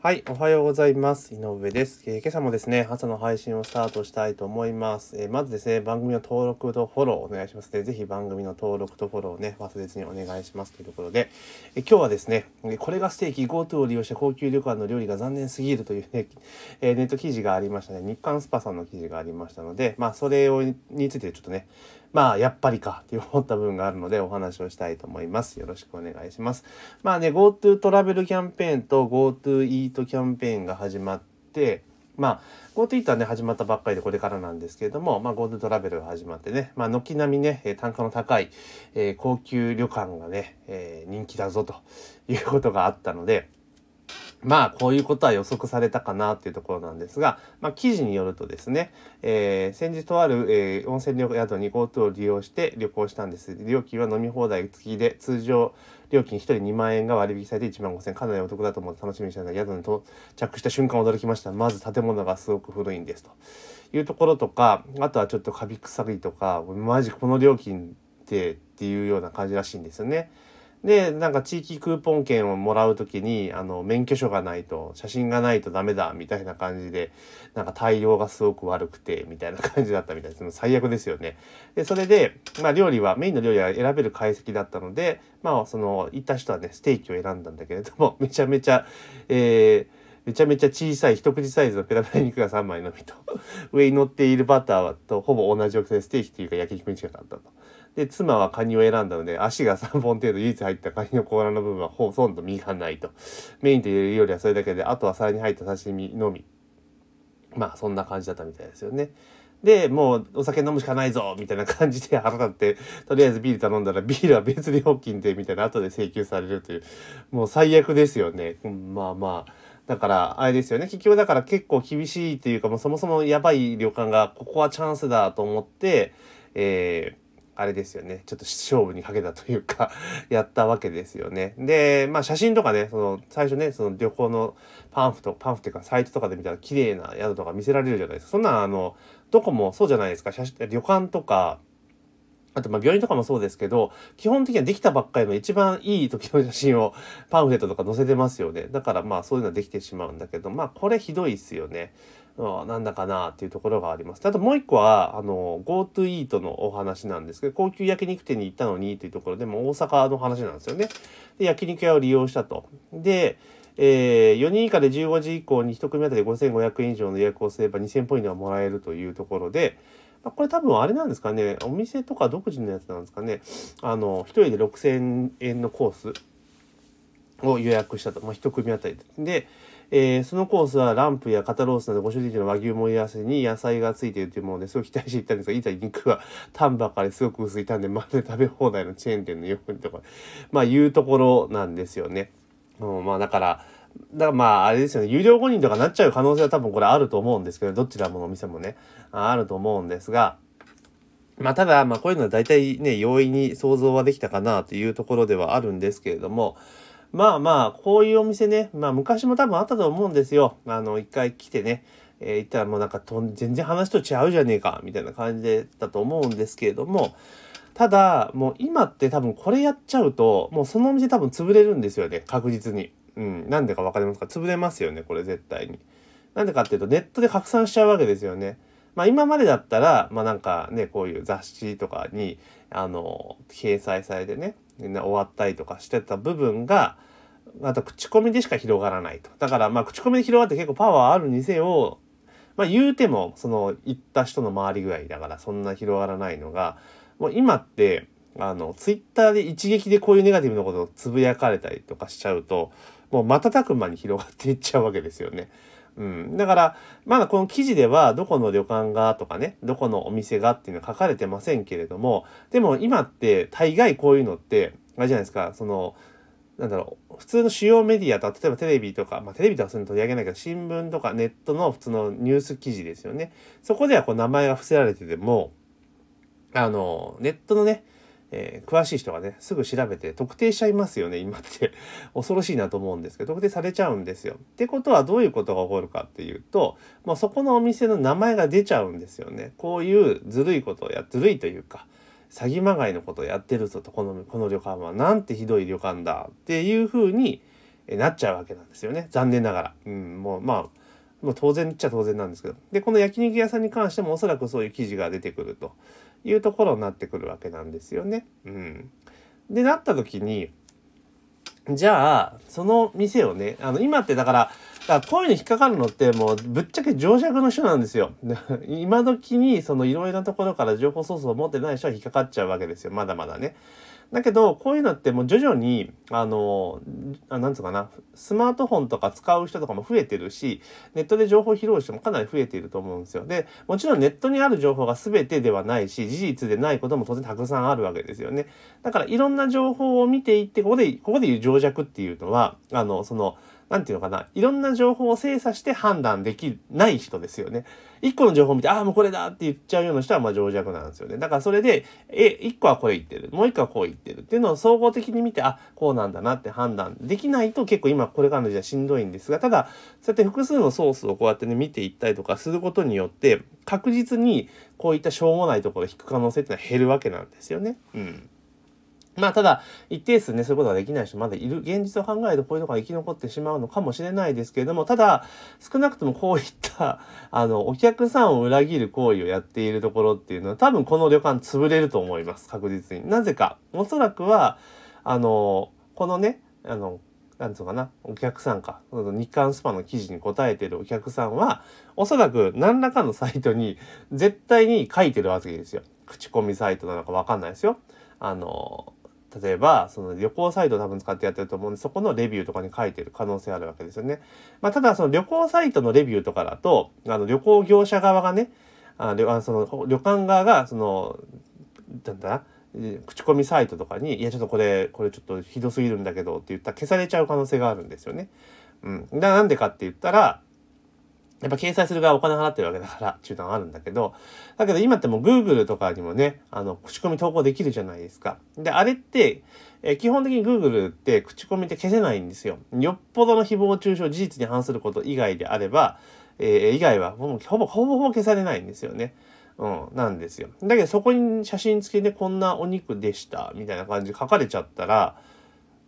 はい、おはようございます。井上です、えー、今朝もですね、朝の配信をスタートしたいと思います。えー、まずですね、番組の登録とフォローお願いしますね。ぜひ番組の登録とフォローをね、忘れずにお願いしますというところで、えー、今日はですね、これがステーキ GoTo を利用した高級旅館の料理が残念すぎるというね、えネット記事がありましたね。日刊スパさんの記事がありましたので、まあ、それをについてちょっとね、まあ、やっぱりかって思った部分があるのでお話をしたいと思います。よろしくお願いします。まあね、GoTo トラベルキャンペーンと GoTo イートキャンペーンが始まって、まあ、GoTo イートはね、始まったばっかりでこれからなんですけれども、まあ、GoTo トラベルが始まってね、まあ、軒並みね、単価の高い、えー、高級旅館がね、えー、人気だぞということがあったので、まあ、こういうことは予測されたかなっていうところなんですが、まあ、記事によるとですね、えー、先日とある、えー、温泉宿に GoTo を利用して旅行したんです。料金は飲み放題付きで、通常料金1人2万円が割引されて1万5000円、かなりお得だと思って楽しみにしたので、宿に到着した瞬間驚きました。まず建物がすごく古いんですというところとか、あとはちょっとカビ臭いとか、マジこの料金ってっていうような感じらしいんですよね。で、なんか地域クーポン券をもらうときに、あの、免許証がないと、写真がないとダメだ、みたいな感じで、なんか対応がすごく悪くて、みたいな感じだったみたいです。最悪ですよね。で、それで、まあ料理は、メインの料理は選べる解析だったので、まあその、行った人はね、ステーキを選んだんだけれども、めちゃめちゃ、えー、めちゃめちゃ小さい一口サイズのペラペラ肉が3枚のみと、上に乗っているバターとほぼ同じ大きさでステーキっていうか焼き肉に近かったと。で、妻はカニを選んだので、足が3本程度唯一入ったカニの甲羅の部分はほとんど身がないと。メインというよりはそれだけで、あとは皿に入った刺身のみ。まあ、そんな感じだったみたいですよね。で、もうお酒飲むしかないぞみたいな感じで腹立って、とりあえずビール頼んだらビールは別料金でみたいな後で請求されるという、もう最悪ですよね。うんまあまあ。だから、あれですよね。結局だから結構厳しいっていうか、もうそもそもやばい旅館が、ここはチャンスだと思って、えー、あれですよね。ちょっと勝負にかけたというか やったわけですよね。で、まあ写真とかね、その、最初ね、その旅行のパンフと、パンフっていうかサイトとかで見たら綺麗な宿とか見せられるじゃないですか。そんなあの、どこもそうじゃないですか。写真、旅館とか、あと、ま、病院とかもそうですけど、基本的にはできたばっかりの一番いい時の写真をパンフレットとか載せてますよね。だからまあそういうのはできてしまうんだけど、まあこれひどいっすよね。なんだかなっていうところがあります。あともう一個は、あの、GoTo イートのお話なんですけど、高級焼肉店に行ったのにというところでも大阪の話なんですよね。で、焼肉屋を利用したと。で、えー、4人以下で15時以降に1組当たり5500円以上の予約をすれば2000ポイントがもらえるというところで、まあ、これ多分あれなんですかね、お店とか独自のやつなんですかね、あの、1人で6000円のコースを予約したと。まあ、1組当たりで。えー、そのコースはランプや肩ロースなど5種類の和牛盛り合わせに野菜がついているというものですごい期待していったんですが、いざ肉はタンばかりすごく薄いタンでまるで食べ放題のチェーン店のようにとか、まあいうところなんですよね。うん、まあだから、だからまああれですよね、有料5人とかなっちゃう可能性は多分これあると思うんですけど、どちらものお店もね、あると思うんですが、まあただ、まあこういうのは大体ね、容易に想像はできたかなというところではあるんですけれども、まあまあ、こういうお店ね、まあ昔も多分あったと思うんですよ。あの、一回来てね、えー、行ったらもうなんかと全然話と違うじゃねえか、みたいな感じでだと思うんですけれども、ただ、もう今って多分これやっちゃうと、もうそのお店多分潰れるんですよね、確実に。うん。なんでかわかりますか？潰れますよね、これ絶対に。なんでかっていうと、ネットで拡散しちゃうわけですよね。まあ今までだったら、まあなんかね、こういう雑誌とかに、あの、掲載されてね、みんな終わったりとかしてた部分が、あと口コミでしか広がらないと。だからまあ口コミで広がって結構パワーあるにせよ、まあ言うてもその行った人の回り具合だからそんな広がらないのが、もう今って、あの、ツイッターで一撃でこういうネガティブなことをつぶやかれたりとかしちゃうと、もう瞬く間に広がっていっちゃうわけですよね。うん。だから、まだこの記事では、どこの旅館がとかね、どこのお店がっていうのは書かれてませんけれども、でも今って大概こういうのって、あれじゃないですか、その、なんだろう、普通の主要メディアと、例えばテレビとか、まあテレビとはそういうの取り上げないけど、新聞とかネットの普通のニュース記事ですよね。そこではこう名前が伏せられてても、あの、ネットのね、えー、詳しい人がね、すぐ調べて特定しちゃいますよね、今って。恐ろしいなと思うんですけど、特定されちゃうんですよ。ってことはどういうことが起こるかっていうと、もうそこのお店の名前が出ちゃうんですよね。こういうずるいことをや、ずるいというか、詐欺まがいのことをやってるぞと、この、この旅館はなんてひどい旅館だっていうふうに、なっちゃうわけなんですよね。残念ながら。うん、もうまあ、もう当然っちゃ当然なんですけど。で、この焼肉屋さんに関してもおそらくそういう記事が出てくるというところになってくるわけなんですよね。うん。で、なった時に、じゃあ、その店をね、あの、今ってだから、だからこういうの引っかかるのってもうぶっちゃけ情弱の人なんですよ。今時にそのいろいろなところから情報ソースを持ってない人は引っかかっちゃうわけですよ。まだまだね。だけど、こういうのってもう徐々に、あの、あなんつうかな、スマートフォンとか使う人とかも増えてるし、ネットで情報を拾う人もかなり増えていると思うんですよ。で、もちろんネットにある情報が全てではないし、事実でないことも当然たくさんあるわけですよね。だからいろんな情報を見ていって、ここで、ここで言う情弱っていうのは、あの、その、なんていうのかな、いろんな情報を精査して判断できない人ですよね。一個の情報を見て、ああ、もうこれだって言っちゃうような人は、まあ、情弱なんですよね。だからそれで、え、一個はこれ言ってる。もう一個はこう言ってるっていうのを総合的に見て、あ、こうなんだなって判断できないと結構今これからの時代しんどいんですが、ただ、そうやって複数のソースをこうやってね、見ていったりとかすることによって、確実にこういったしょうもないところを引く可能性っていうのは減るわけなんですよね。うん。まあ、ただ、一定数ね、そういうことができない人まだいる。現実を考えるとこういうのが生き残ってしまうのかもしれないですけれども、ただ、少なくともこういった、あの、お客さんを裏切る行為をやっているところっていうのは、多分この旅館潰れると思います。確実に。なぜか。おそらくは、あの、このね、あの、なんつうかな、お客さんか、日刊スパの記事に答えてるお客さんは、おそらく何らかのサイトに絶対に書いてるわけですよ。口コミサイトなのかわかんないですよ。あの、例えば、その旅行サイト多分使ってやってると思うんで、そこのレビューとかに書いてる可能性あるわけですよね。まあ、ただその旅行サイトのレビューとかだと、あの旅行業者側がね、あその旅館側が、その、なんだ口コミサイトとかに、いや、ちょっとこれ、これちょっとひどすぎるんだけどって言ったら消されちゃう可能性があるんですよね。うん。なんでかって言ったら、やっぱ掲載する側お金払ってるわけだからっていうのはあるんだけど、だけど今ってもう Google とかにもね、あの、口コミ投稿できるじゃないですか。で、あれって、え基本的に Google って口コミって消せないんですよ。よっぽどの誹謗中傷事実に反すること以外であれば、えー、以外はほぼ、ほぼ、ほぼ消されないんですよね。うん、なんですよ。だけどそこに写真付きでこんなお肉でした、みたいな感じ書かれちゃったら、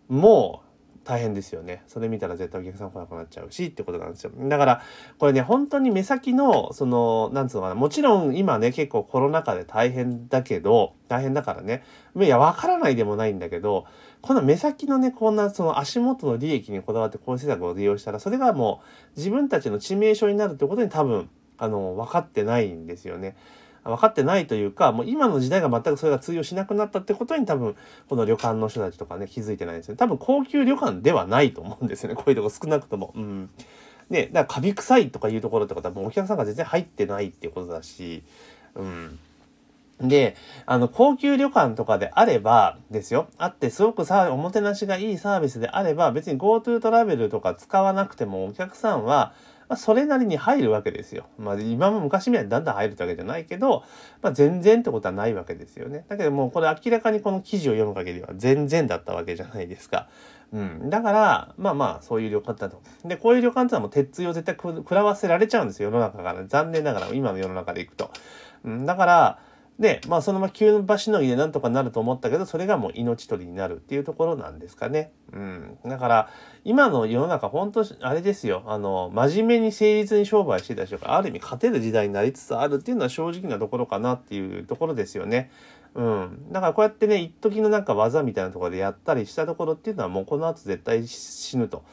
もう、大変ですよね。それ見たら絶対お客さん来なくなっちゃうしってことなんですよ。だから、これね、本当に目先の、その、なんつうのかな、もちろん今ね、結構コロナ禍で大変だけど、大変だからね、いや、わからないでもないんだけど、この目先のね、こんなその足元の利益にこだわってこういう施策を利用したら、それがもう自分たちの致命傷になるってことに多分、あの、分かってないんですよね。分かってないというか、もう今の時代が全くそれが通用しなくなったってことに多分、この旅館の人たちとかね、気づいてないんですね。多分高級旅館ではないと思うんですよね。こういうとこ少なくとも。うん。ね、だからカビ臭いとかいうところってことはもうお客さんが全然入ってないっていうことだし、うん。で、あの、高級旅館とかであれば、ですよ。あって、すごくさ、おもてなしがいいサービスであれば、別に GoTo トラベルとか使わなくてもお客さんは、まあ、それなりに入るわけですよ。まあ、今も昔みたいにだんだん入るってわけじゃないけど、まあ、全然ってことはないわけですよね。だけどもうこれ明らかにこの記事を読む限りは全然だったわけじゃないですか。うん。だから、まあまあ、そういう旅館だと。で、こういう旅館ってのはもう鉄槌を絶対食らわせられちゃうんですよ、世の中から。残念ながら、今の世の中で行くと。うん、だから、で、まあそのまま急の場しのぎでなんとかなると思ったけど、それがもう命取りになるっていうところなんですかね。うん。だから、今の世の中、本当あれですよ。あの、真面目に誠実に商売してた人が、ある意味勝てる時代になりつつあるっていうのは正直なところかなっていうところですよね。うん。だからこうやってね、一時のなんか技みたいなところでやったりしたところっていうのはもうこの後絶対死ぬと。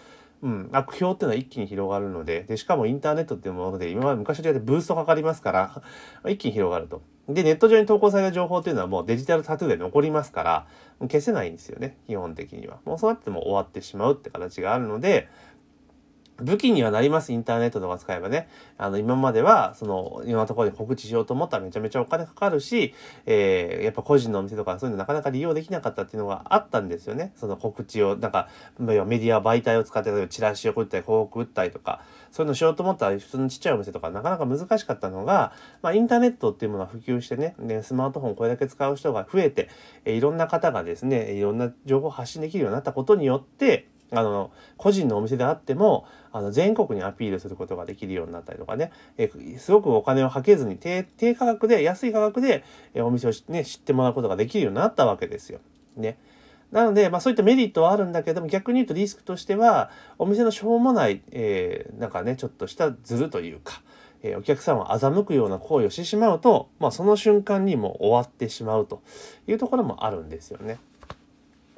うん、悪評っていうのは一気に広がるので、で、しかもインターネットっていうもので、今まで昔と違ってブーストかかりますから、一気に広がると。で、ネット上に投稿された情報っていうのはもうデジタルタトゥーで残りますから、消せないんですよね、基本的には。もうそうやっても終わってしまうって形があるので、武器にはなります、インターネットとか使えばね。あの、今までは、その、いろんなところで告知しようと思ったらめちゃめちゃお金かかるし、えー、やっぱ個人のお店とかそういうのなかなか利用できなかったっていうのがあったんですよね。その告知を、なんか、メディア媒体を使って、例えばチラシを打ったり、広告打ったりとか、そういうのしようと思ったら、普通のちっちゃいお店とかなかなか難しかったのが、まあ、インターネットっていうものが普及してね、でスマートフォンこれだけ使う人が増えて、えいろんな方がですね、いろんな情報を発信できるようになったことによって、あの、個人のお店であっても、あの、全国にアピールすることができるようになったりとかね、えすごくお金をかけずに低、低価格で、安い価格で、えお店をね、知ってもらうことができるようになったわけですよ。ね。なので、まあそういったメリットはあるんだけども、逆に言うとリスクとしては、お店のしょうもない、えー、なんかね、ちょっとしたズルというか、えー、お客さんを欺くような行為をしてしまうと、まあその瞬間にもう終わってしまうというところもあるんですよね。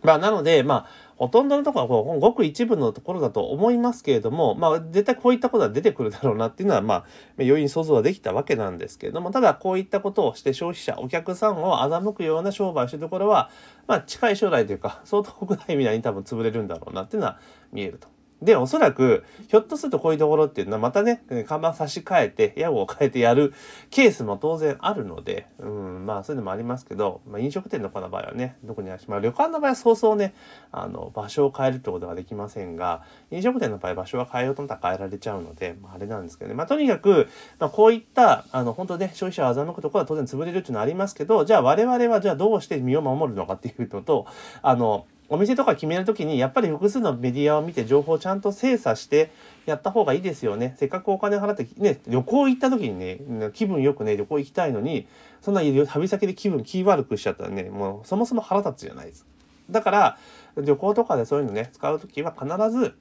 まあなので、まあほとんどのところはこうごく一部のところだと思いますけれども、まあ絶対こういったことは出てくるだろうなっていうのは、まあ余韻に想像はできたわけなんですけれども、ただこういったことをして消費者、お客さんを欺くような商売をしてるところは、まあ近い将来というか、相当国内未来に多分潰れるんだろうなっていうのは見えると。で、おそらく、ひょっとするとこういうところっていうのは、またね、看板差し替えて、屋号を変えてやるケースも当然あるので、うん、まあそういうのもありますけど、まあ飲食店の子の場合はね、どこにあるし、まあ旅館の場合は早々ね、あの、場所を変えるってことはできませんが、飲食店の場合場所は変えようと思ったら変えられちゃうので、まああれなんですけどね。まあとにかく、まあこういった、あの、本当ね、消費者を欺くところは当然潰れるっていうのはありますけど、じゃあ我々はじゃあどうして身を守るのかっていうのと、あの、お店とか決めるときに、やっぱり複数のメディアを見て情報をちゃんと精査してやった方がいいですよね。せっかくお金払って、ね、旅行行った時にね、気分よくね、旅行行きたいのに、そんな旅先で気分気悪くしちゃったらね、もうそもそも腹立つじゃないです。だから、旅行とかでそういうのね、使うときは必ず、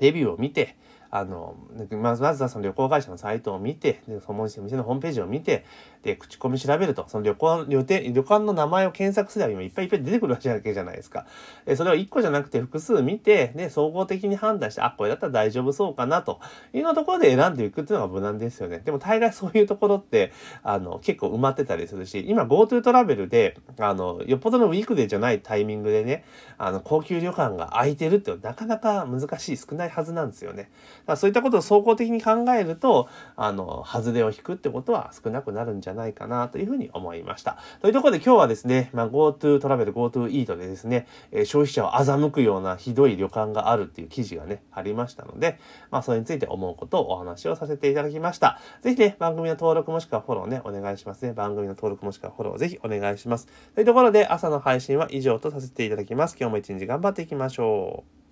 レビューを見て、あの、まずはその旅行会社のサイトを見て、でその店のホームページを見て、で、口コミ調べると、その旅行、旅程、旅館の名前を検索すれば今いっぱいいっぱい出てくるわけじゃないですか。えそれを1個じゃなくて複数見て、で、総合的に判断して、あ、これだったら大丈夫そうかな、というようなところで選んでいくっていうのが無難ですよね。でも大概そういうところって、あの、結構埋まってたりするし、今 GoTo トラベルで、あの、よっぽどのウィークデーじゃないタイミングでね、あの、高級旅館が空いてるってなかなか難しい、少ないはずなんですよね。だそういったことを総合的に考えると、あの、外れを引くってことは少なくなるんじゃないかなというふうに思いました。というところで今日はですね、まあ、GoTo トラベル、GoTo イートでですね、え、消費者を欺くようなひどい旅館があるっていう記事がね、ありましたので、まあ、それについて思うことをお話をさせていただきました。ぜひね、番組の登録もしくはフォローね、お願いしますね。番組の登録もしくはフォローぜひお願いします。というところで朝の配信は以上とさせていただきます。今日も一日頑張っていきましょう。